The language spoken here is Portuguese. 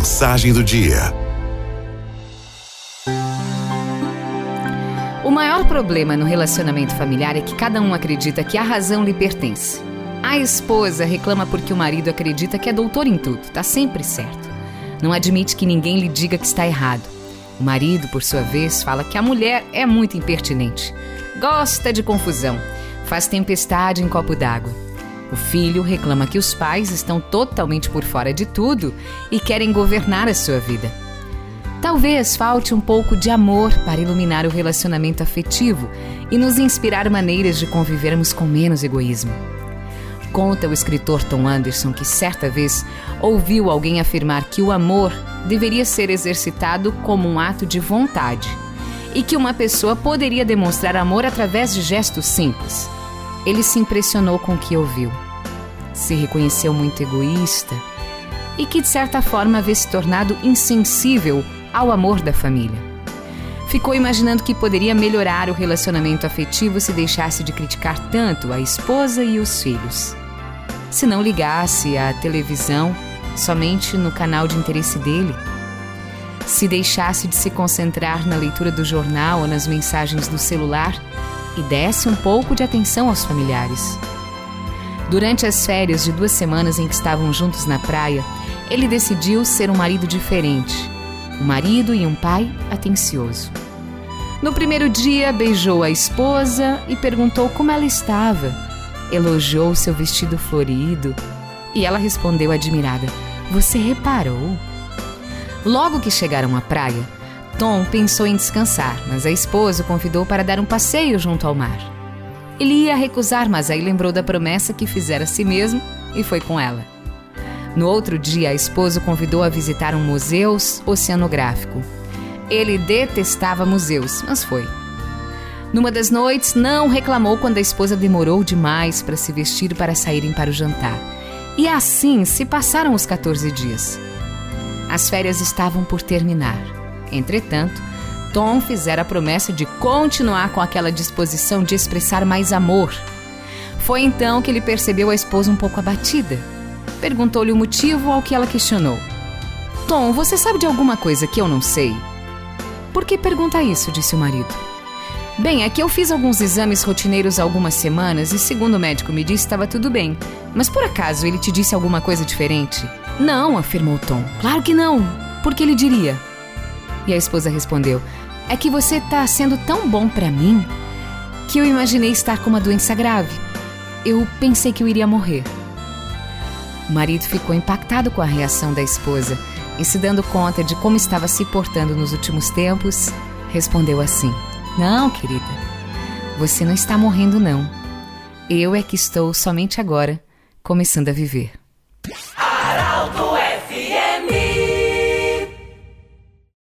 Mensagem do dia. O maior problema no relacionamento familiar é que cada um acredita que a razão lhe pertence. A esposa reclama porque o marido acredita que é doutor em tudo, tá sempre certo. Não admite que ninguém lhe diga que está errado. O marido, por sua vez, fala que a mulher é muito impertinente. Gosta de confusão, faz tempestade em copo d'água. O filho reclama que os pais estão totalmente por fora de tudo e querem governar a sua vida. Talvez falte um pouco de amor para iluminar o relacionamento afetivo e nos inspirar maneiras de convivermos com menos egoísmo. Conta o escritor Tom Anderson que certa vez ouviu alguém afirmar que o amor deveria ser exercitado como um ato de vontade e que uma pessoa poderia demonstrar amor através de gestos simples. Ele se impressionou com o que ouviu. Se reconheceu muito egoísta e que, de certa forma, havia se tornado insensível ao amor da família. Ficou imaginando que poderia melhorar o relacionamento afetivo se deixasse de criticar tanto a esposa e os filhos. Se não ligasse a televisão somente no canal de interesse dele, se deixasse de se concentrar na leitura do jornal ou nas mensagens do celular e desse um pouco de atenção aos familiares. Durante as férias de duas semanas em que estavam juntos na praia, ele decidiu ser um marido diferente, um marido e um pai atencioso. No primeiro dia, beijou a esposa e perguntou como ela estava. Elogiou seu vestido florido e ela respondeu admirada: Você reparou? Logo que chegaram à praia, Tom pensou em descansar, mas a esposa o convidou para dar um passeio junto ao mar. Ele ia recusar, mas aí lembrou da promessa que fizera a si mesmo e foi com ela. No outro dia, a esposa o convidou a visitar um museu oceanográfico. Ele detestava museus, mas foi. Numa das noites, não reclamou quando a esposa demorou demais para se vestir para saírem para o jantar. E assim se passaram os 14 dias. As férias estavam por terminar. Entretanto, Tom fizera a promessa de continuar com aquela disposição de expressar mais amor. Foi então que ele percebeu a esposa um pouco abatida. Perguntou-lhe o motivo ao que ela questionou. Tom, você sabe de alguma coisa que eu não sei? Por que pergunta isso? disse o marido. Bem, é que eu fiz alguns exames rotineiros há algumas semanas e, segundo o médico me disse, estava tudo bem. Mas por acaso ele te disse alguma coisa diferente? Não, afirmou Tom. Claro que não. Por que ele diria? E a esposa respondeu: É que você está sendo tão bom para mim que eu imaginei estar com uma doença grave. Eu pensei que eu iria morrer. O marido ficou impactado com a reação da esposa e, se dando conta de como estava se portando nos últimos tempos, respondeu assim: Não, querida, você não está morrendo, não. Eu é que estou somente agora começando a viver.